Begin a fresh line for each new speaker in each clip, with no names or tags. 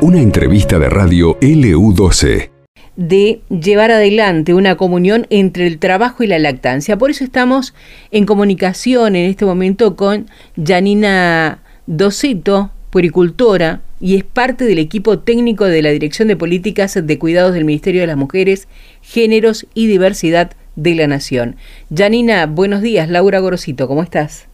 Una entrevista de radio LU12
de llevar adelante una comunión entre el trabajo y la lactancia. Por eso estamos en comunicación en este momento con Janina Doceto, puericultora, y es parte del equipo técnico de la Dirección de Políticas de Cuidados del Ministerio de las Mujeres, Géneros y Diversidad de la Nación. Janina, buenos días. Laura Gorosito, ¿cómo estás?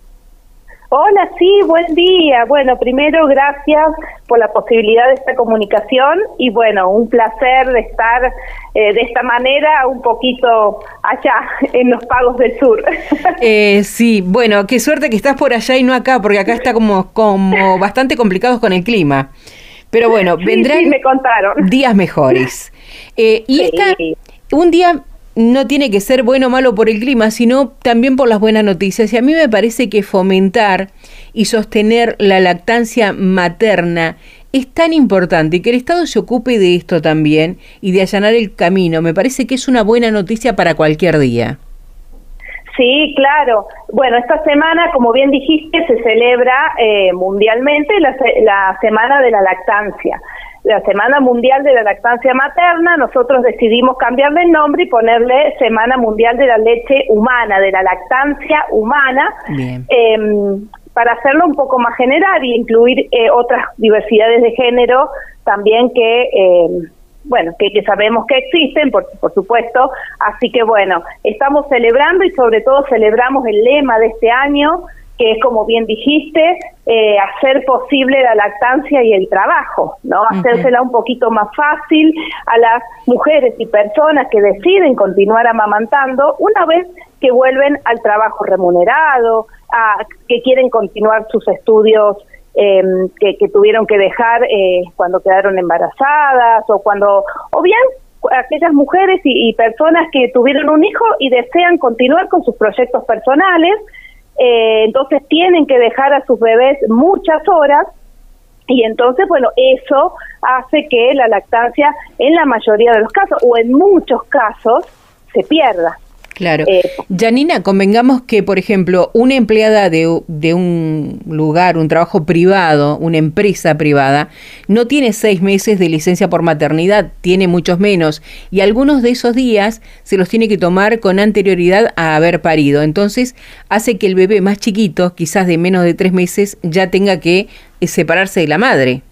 Hola, sí, buen día. Bueno, primero gracias por la posibilidad de esta comunicación y bueno, un placer de estar eh, de esta manera un poquito allá en los pagos del sur.
Eh, sí, bueno, qué suerte que estás por allá y no acá, porque acá está como, como bastante complicados con el clima. Pero bueno, vendrán
me contaron.
días mejores. Eh, y esta, un día no tiene que ser bueno o malo por el clima, sino también por las buenas noticias. Y a mí me parece que fomentar y sostener la lactancia materna es tan importante y que el Estado se ocupe de esto también y de allanar el camino. Me parece que es una buena noticia para cualquier día.
Sí, claro. Bueno, esta semana, como bien dijiste, se celebra eh, mundialmente la, la Semana de la Lactancia la Semana Mundial de la Lactancia Materna, nosotros decidimos cambiarle el nombre y ponerle Semana Mundial de la Leche Humana, de la Lactancia Humana, em, para hacerlo un poco más general y incluir eh, otras diversidades de género también que... Em, bueno, que, que, sabemos que existen, por, por supuesto. Así que bueno, estamos celebrando y sobre todo celebramos el lema de este año, que es como bien dijiste, eh, hacer posible la lactancia y el trabajo, ¿no? Hacérsela un poquito más fácil a las mujeres y personas que deciden continuar amamantando una vez que vuelven al trabajo remunerado, a, que quieren continuar sus estudios em, que, tuvieron que dejar eh, cuando quedaron embarazadas o cuando, o bien aquellas mujeres y personas que tuvieron un hijo y desean continuar con sus proyectos personales, eh, entonces tienen que dejar a sus bebés muchas horas y entonces, bueno, eso hace que la lactancia en la mayoría de los casos o en muchos casos se pierda.
Claro. Eh, Janina, convengamos que, por ejemplo, una empleada de, de, un lugar, un trabajo privado, una empresa privada, no tiene seis meses de licencia por maternidad, tiene muchos menos, y algunos de esos días se los tiene que tomar con anterioridad a haber parido. Entonces, hace que el bebé más chiquito, quizás de menos de tres meses, ya tenga que eh, separarse de la madre.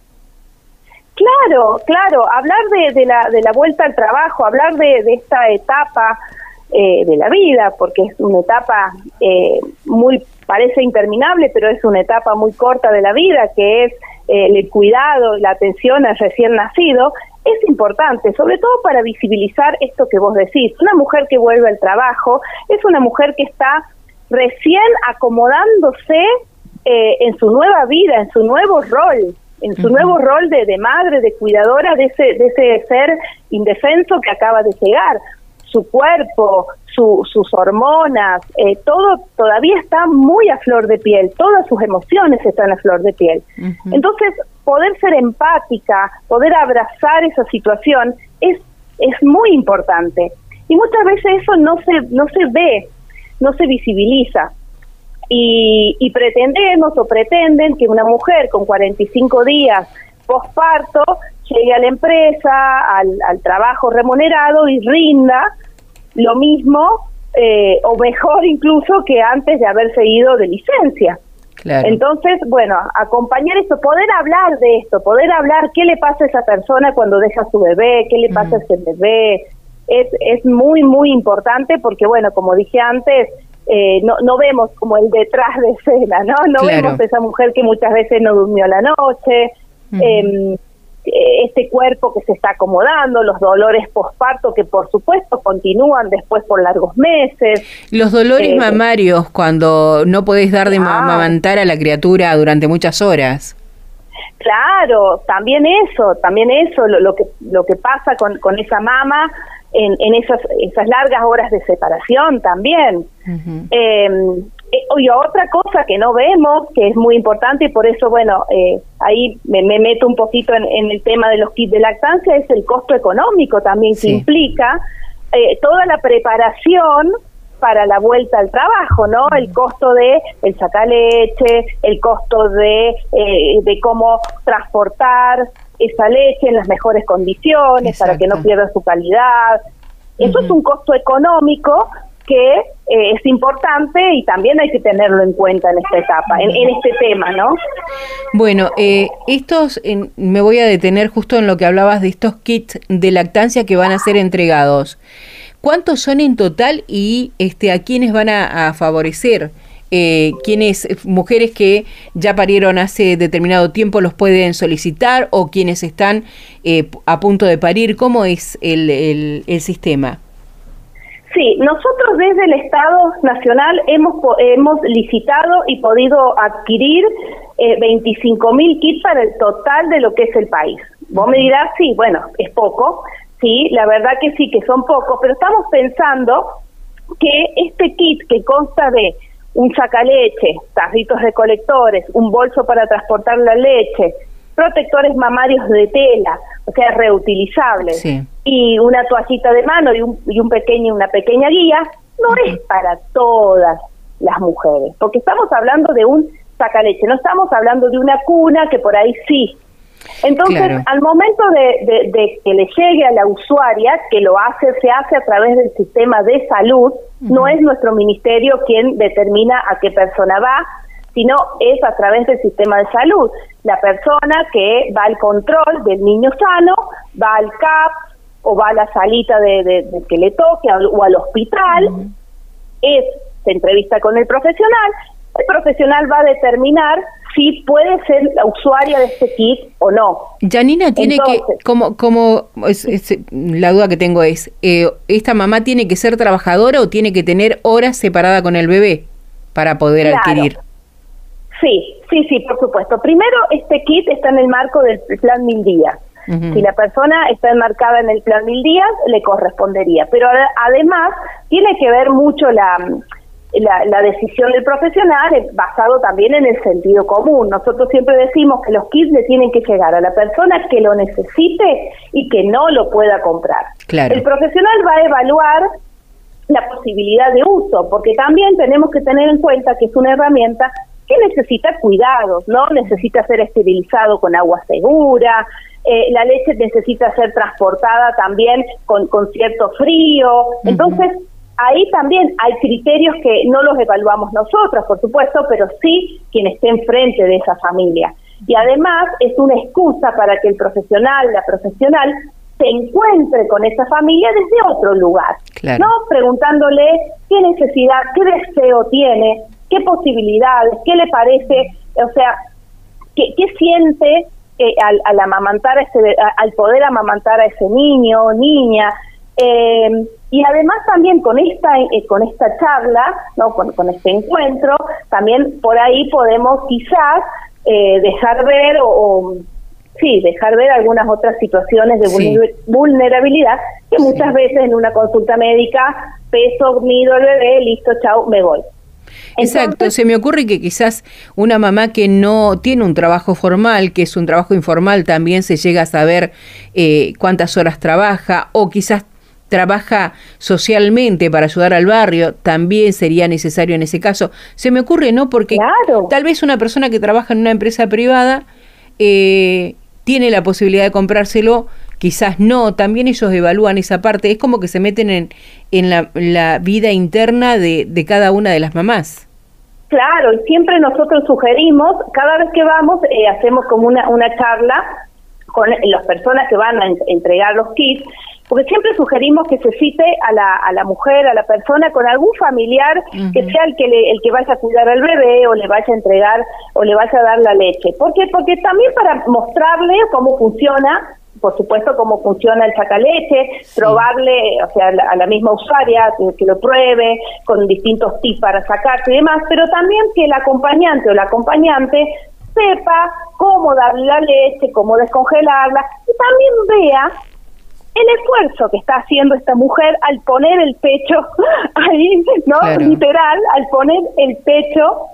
Claro, claro, hablar de, de, la, de la vuelta al trabajo, hablar de, de esta etapa eh, de la vida, porque es una etapa eh, muy, parece interminable, pero es una etapa muy corta de la vida, que es eh, el cuidado, la atención al recién nacido, es importante, sobre todo para visibilizar esto que vos decís. Una mujer que vuelve al trabajo es una mujer que está recién acomodándose en su nueva vida, en su nuevo rol, en su nuevo rol de, de, madre, de cuidadora de ese, de ese ser indefenso que acaba de llegar su cuerpo, sus hormonas, eh, todo todavía está muy a flor de piel, todas sus emociones están a flor de piel. Entonces, poder ser empática, poder abrazar esa situación es, es muy importante. Y muchas veces eso no se, no se ve, no se visibiliza. Y, y pretendemos o pretenden que una mujer con 45 días posparto llegue a la empresa, al, al trabajo remunerado y rinda lo mismo eh, o mejor incluso que antes de haberse ido de licencia. Entonces, bueno, acompañar esto, poder hablar de esto, poder hablar qué le pasa a esa persona cuando deja a su bebé, qué le pasa a ese bebé, es, es muy, muy importante porque, bueno, como dije antes, eh, no, no vemos como el detrás de escena, ¿no? No vemos esa mujer que muchas veces no durmió la noche, este cuerpo que se está acomodando, los dolores posparto que por supuesto continúan después por largos meses.
Los dolores eh, mamarios cuando no podés dar de ah. amamantar a la criatura durante muchas horas.
Claro, también eso, también eso, lo, que lo que pasa con, con esa mama en, en esas, esas largas horas de separación también. Eh, y otra cosa que no vemos, que es muy importante y por eso, bueno, eh, ahí me, meto un poquito en, el tema de los kits de lactancia, es el costo económico también que implica eh, toda la preparación para la vuelta al trabajo, ¿no? El costo de el sacar leche, el costo de, eh, de cómo transportar esa leche en las mejores condiciones para que no pierda su calidad. Eso es un costo económico que eh, es importante y también hay que tenerlo en cuenta en esta etapa, en, este tema, ¿no?
Bueno, eh, estos, me voy a detener justo en lo que hablabas de estos kits de lactancia que van a ser entregados. ¿Cuántos son en total y este, a quiénes van a, favorecer? Eh, quienes, mujeres que ya parieron hace determinado tiempo los pueden solicitar o quienes están eh, a punto de parir, ¿cómo es el, el sistema?
Sí, nosotros desde el Estado Nacional hemos, hemos licitado y podido adquirir eh, 25 mil kits para el total de lo que es el país. Vos me dirás, sí, bueno, es poco, sí, la verdad que sí, que son pocos, pero estamos pensando que este kit que consta de un sacaleche, tarritos recolectores, un bolso para transportar la leche, protectores mamarios de tela, o sea, reutilizables, y una toallita de mano y un, y un pequeño, una pequeña guía, no es para todas las mujeres, porque estamos hablando de un sacaleche, no estamos hablando de una cuna que por ahí sí. Entonces, al momento de, de, que le llegue a la usuaria, que lo hace, se hace a través del sistema de salud, no es nuestro ministerio quien determina a qué persona va, sino es a través del sistema de salud. La persona que va al control del niño sano, va al CAP o va a la salita de, que le toque o al hospital, es, se entrevista con el profesional, el profesional va a determinar si puede ser la usuaria de este kit o no.
Janina tiene que, como, como la duda que tengo es, eh, ¿esta mamá tiene que ser trabajadora o tiene que tener horas separada con el bebé para poder adquirir?
Sí, sí, sí, por supuesto. Primero, este kit está en el marco del plan Mil Días. Si la persona está enmarcada en el plan Mil Días, le correspondería. Pero además, tiene que ver mucho la, la, decisión del profesional basado también en el sentido común. Nosotros siempre decimos que los kits le tienen que llegar a la persona que lo necesite y que no lo pueda comprar. El profesional va a evaluar la posibilidad de uso, porque también tenemos que tener en cuenta que es una herramienta que necesita cuidados, ¿no? Necesita ser esterilizado con agua segura, eh, la leche necesita ser transportada también con, con cierto frío. Entonces, ahí también hay criterios que no los evaluamos nosotros, por supuesto, pero sí quien esté enfrente de esa familia. Y además es una excusa para que el profesional, la profesional, se encuentre con esa familia desde otro lugar, ¿no? Preguntándole qué necesidad, qué deseo tiene, qué posibilidades, qué le parece, o sea, qué, qué siente eh, al, amamantar a ese, al poder amamantar a ese niño o niña. Eh, y además también con esta eh, con esta charla, no, con, este encuentro, también por ahí podemos quizás dejar ver o, sí, dejar ver algunas otras situaciones de vulnerabilidad que muchas veces en una consulta médica peso, mido el bebé, listo, chao, me voy.
Exacto, se me ocurre que quizás una mamá que no tiene un trabajo formal, que es un trabajo informal, también se llega a saber eh, cuántas horas trabaja o quizás trabaja socialmente para ayudar al barrio, también sería necesario en ese caso. Se me ocurre, ¿no? Porque tal vez una persona que trabaja en una empresa privada eh, tiene la posibilidad de comprárselo quizás no, también ellos evalúan esa parte, es como que se meten en, en la, vida interna de, de cada una de las mamás.
Claro, y siempre nosotros sugerimos, cada vez que vamos, eh, hacemos como una, una charla con las personas que van a entregar los kits, porque siempre sugerimos que se cite a la, a la mujer, a la persona con algún familiar que sea el que le, el que vaya a cuidar al bebé o le vaya a entregar o le vaya a dar la leche. ¿Por qué? Porque también para mostrarle cómo funciona por supuesto, cómo funciona el sacaleche, probarle, o sea, a la misma usuaria que, lo pruebe, con distintos tips para sacarse y demás, pero también que el acompañante o la acompañante sepa cómo darle la leche, cómo descongelarla, y también vea el esfuerzo que está haciendo esta mujer al poner el pecho ahí, ¿no? Literal, al poner el pecho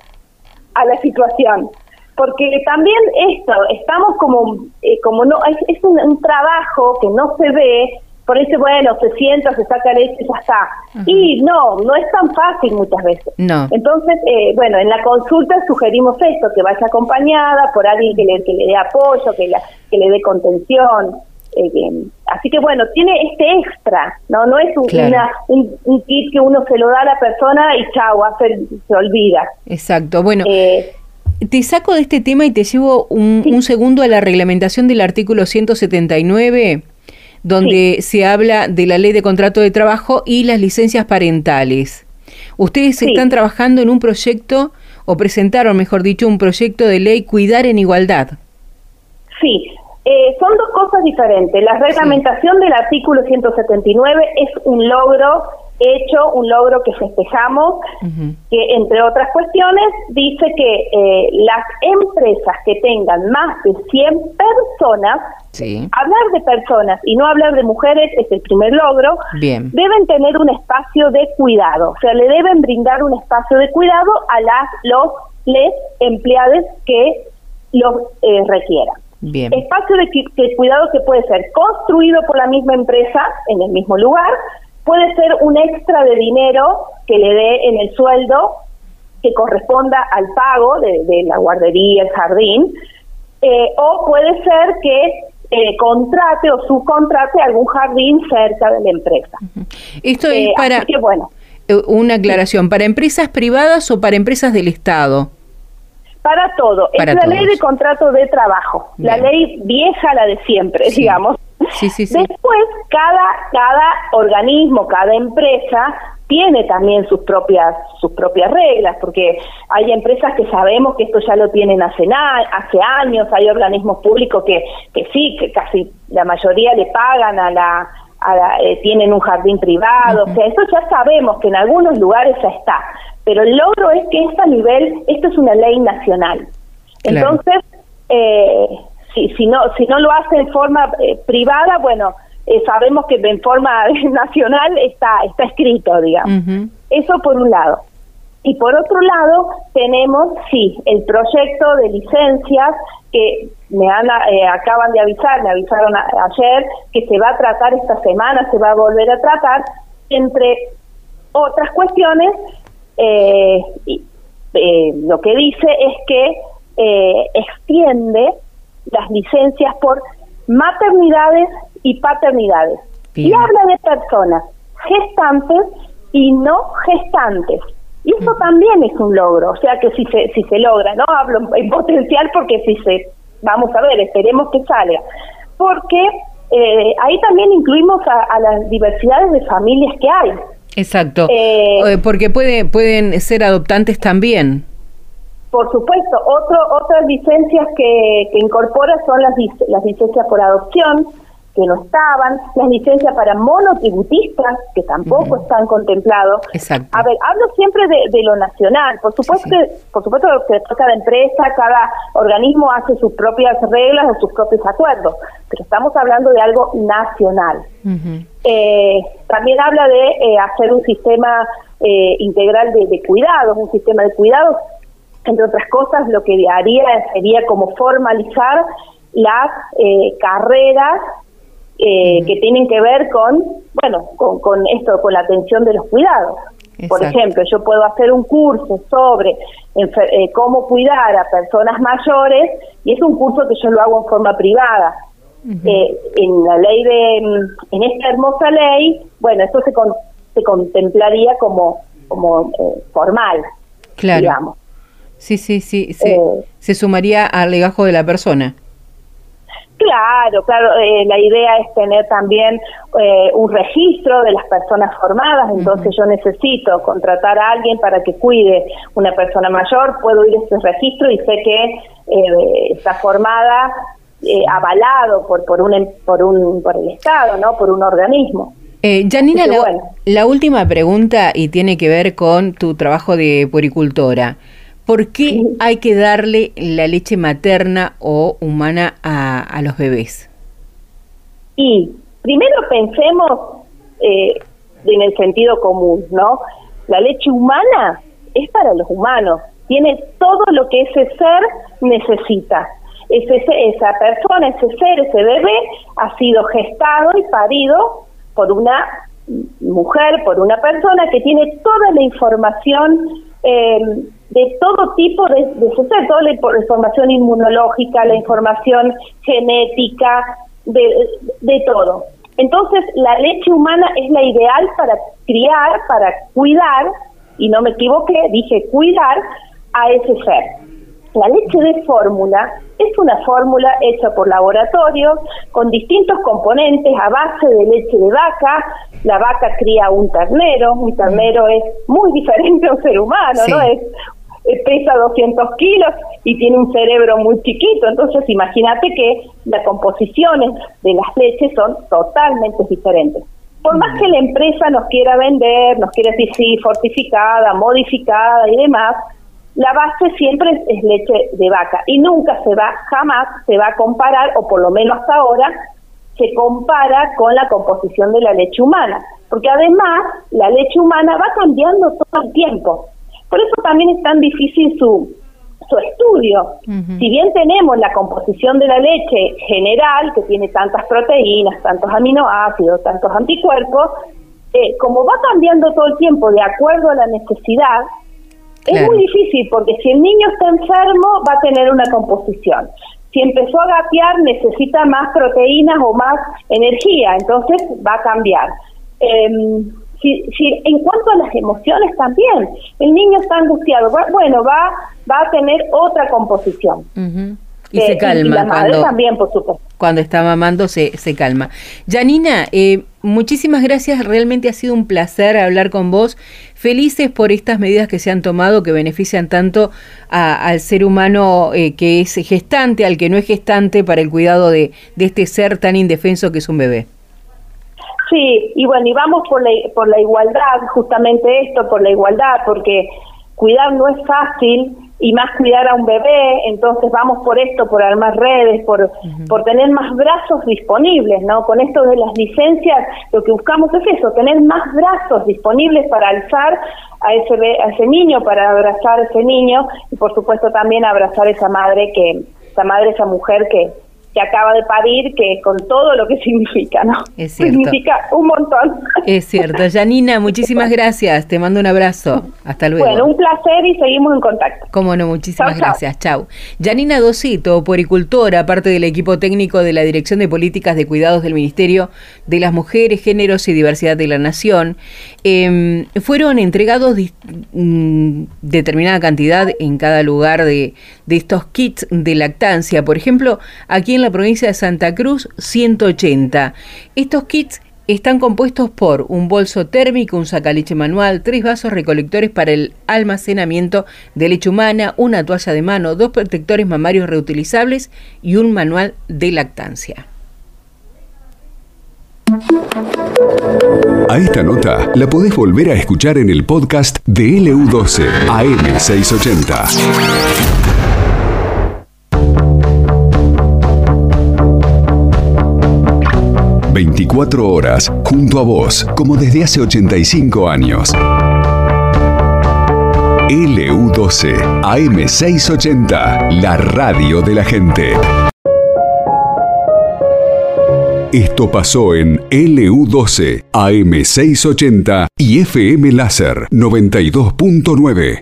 a la situación porque también esto, estamos como, eh, como no, es, un, trabajo que no se ve, por eso, bueno, se sienta, se saca leche y ya está. Y no, no es tan fácil muchas veces.
No.
Entonces, eh, bueno, en la consulta sugerimos esto, que vaya acompañada por alguien que le, que le dé apoyo, que, que le dé contención. Eh, así que bueno, tiene este extra, ¿no? No es un, un, kit que uno se lo da a la persona y chao, se, se olvida.
Exacto, bueno. Eh, te saco de este tema y te llevo un, un segundo a la reglamentación del artículo 179 donde se habla de la ley de contrato de trabajo y las licencias parentales. Ustedes están trabajando en un proyecto, o presentaron, mejor dicho, un proyecto de ley Cuidar en Igualdad.
Sí, eh, son dos cosas diferentes. La reglamentación del artículo 179 es un logro hecho, un logro que festejamos, que entre otras cuestiones dice que eh, las empresas que tengan más de 100 personas, hablar de personas y no hablar de mujeres es el primer logro, deben tener un espacio de cuidado, o sea, le deben brindar un espacio de cuidado a las, los, les empleados que los eh, requieran. Espacio de cuidado que puede ser construido por la misma empresa en el mismo lugar, Puede ser un extra de dinero que le dé en el sueldo que corresponda al pago de, la guardería, el jardín, eh, o puede ser que eh, contrate o subcontrate algún jardín cerca de la empresa.
Esto es eh, para bueno, una aclaración, ¿para empresas privadas o para empresas del Estado?
Para todo. es la ley de contrato de trabajo, la ley vieja, la de siempre, digamos. Después, cada, cada organismo, cada empresa tiene también sus propias sus propias reglas, porque hay empresas que sabemos que esto ya lo tienen hace, hace años, hay organismos públicos que, que sí, que casi la mayoría le pagan a la, eh, tienen un jardín privado, o sea, eso ya sabemos que en algunos lugares ya está, pero el logro es que esto a nivel, esto es una ley nacional. Entonces, eh, si, si, no, si no lo hace en forma eh, privada, bueno, eh, sabemos que en forma nacional está, está escrito, digamos. Eso por un lado. Y por otro lado, tenemos, sí, el proyecto de licencias que me han, eh, acaban de avisar, me avisaron ayer que se va a tratar esta semana, se va a volver a tratar, entre otras cuestiones, lo que dice es que extiende las licencias por maternidades y paternidades. Y habla de personas gestantes y no gestantes. Y eso también es un logro, o sea que si se, si se logra, ¿no? Hablo en potencial porque si se, vamos a ver, esperemos que salga. Porque eh, ahí también incluimos a, las diversidades de familias que hay.
Exacto, eh, eh, porque puede, pueden ser adoptantes también.
Por supuesto, otro, otras licencias que, que incorpora son las, las licencias por adopción, que no estaban, las licencias para monotributistas, que tampoco están contemplados.
Exacto.
A ver, hablo siempre de, lo nacional. Por supuesto, Que, por supuesto que cada empresa, cada organismo hace sus propias reglas o sus propios acuerdos, pero estamos hablando de algo nacional. Eh, también habla de eh, hacer un sistema eh, integral de, de cuidados, un sistema de cuidados entre otras cosas, lo que haría sería como formalizar las eh, carreras eh, que tienen que ver con, bueno, con, esto, con la atención de los cuidados. Por ejemplo, yo puedo hacer un curso sobre eh, cómo cuidar a personas mayores y es un curso que yo lo hago en forma privada. en la ley de, en esta hermosa ley, bueno, esto se, se contemplaría como, como formal,
claro. digamos. Sí, sí, sí, se, eh, se sumaría al legajo de la persona.
Claro, claro, eh, la idea es tener también eh, un registro de las personas formadas, entonces yo necesito contratar a alguien para que cuide una persona mayor, puedo ir a ese registro y sé que está formada, avalado por, por, un, por, un, por el Estado, ¿no? por un organismo.
Janina, la, la última pregunta y tiene que ver con tu trabajo de puericultora. ¿Por qué hay que darle la leche materna o humana a, los bebés?
Y primero pensemos eh, en el sentido común, ¿no? La leche humana es para los humanos, tiene todo lo que ese ser necesita. Ese, esa persona, ese ser, ese bebé ha sido gestado y parido por una mujer, por una persona que tiene toda la información eh, de todo tipo de, de ser, toda la información inmunológica, la información genética, de, de todo. Entonces, la leche humana es la ideal para criar, para cuidar, y no me equivoqué, dije cuidar a ese ser. La leche de fórmula es una fórmula hecha por laboratorio con distintos componentes a base de leche de vaca. La vaca cría un ternero, un ternero es muy diferente a un ser humano, ¿no? Es pesa 200 kilos y tiene un cerebro muy chiquito, entonces imagínate que las composiciones de las leches son totalmente diferentes. Por más que la empresa nos quiera vender, nos quiera decir sí, fortificada, modificada y demás, la base siempre es, leche de vaca y nunca se va, jamás se va a comparar, o por lo menos hasta ahora, se compara con la composición de la leche humana, porque además la leche humana va cambiando todo el tiempo. Por eso también es tan difícil su, su estudio. Si bien tenemos la composición de la leche general, que tiene tantas proteínas, tantos aminoácidos, tantos anticuerpos, eh, como va cambiando todo el tiempo de acuerdo a la necesidad, es muy difícil porque si el niño está enfermo va a tener una composición. Si empezó a gatear necesita más proteínas o más energía, entonces va a cambiar. Eh, si, en cuanto a las emociones también, el niño está angustiado, bueno, va, va a tener otra composición.
Y se calma.
la madre cuando, también, por supuesto.
Cuando está mamando, se, se calma. Janina, eh, muchísimas gracias. Realmente ha sido un placer hablar con vos. Felices por estas medidas que se han tomado que benefician tanto al ser humano eh, que es gestante, al que no es gestante, para el cuidado de, de este ser tan indefenso que es un bebé.
Sí, y bueno, y vamos por la, por la igualdad, justamente esto, por la igualdad, porque cuidar no es fácil y más cuidar a un bebé, entonces vamos por esto, por armar redes, por, por tener más brazos disponibles, ¿no? Con esto de las licencias, lo que buscamos es eso, tener más brazos disponibles para alzar a ese, a ese niño, para abrazar a ese niño y por supuesto también abrazar a esa madre que, esa madre, esa mujer que, que acaba de parir, que con todo lo que significa, ¿no?
Es cierto.
Significa un montón.
Es cierto. Janina, muchísimas gracias. Te mando un abrazo. Hasta luego.
Bueno, un placer y seguimos en contacto.
Cómo no, muchísimas gracias. Chau. Janina Dosito, poricultora, parte del equipo técnico de la Dirección de Políticas de Cuidados del Ministerio de las Mujeres, Géneros y Diversidad de la Nación. Em, fueron entregados mm, determinada cantidad en cada lugar de, de estos kits de lactancia. Por ejemplo, aquí en la provincia de Santa Cruz 180. Estos kits están compuestos por un bolso térmico, un sacaleche manual, tres vasos recolectores para el almacenamiento de leche humana, una toalla de mano, dos protectores mamarios reutilizables y un manual de lactancia.
A esta nota la podés volver a escuchar en el podcast de LU12 AM680. 24 horas junto a vos, como desde hace 85 años. LU12 AM680, la radio de la gente. Esto pasó en LU12 AM680 y FM Láser 92.9.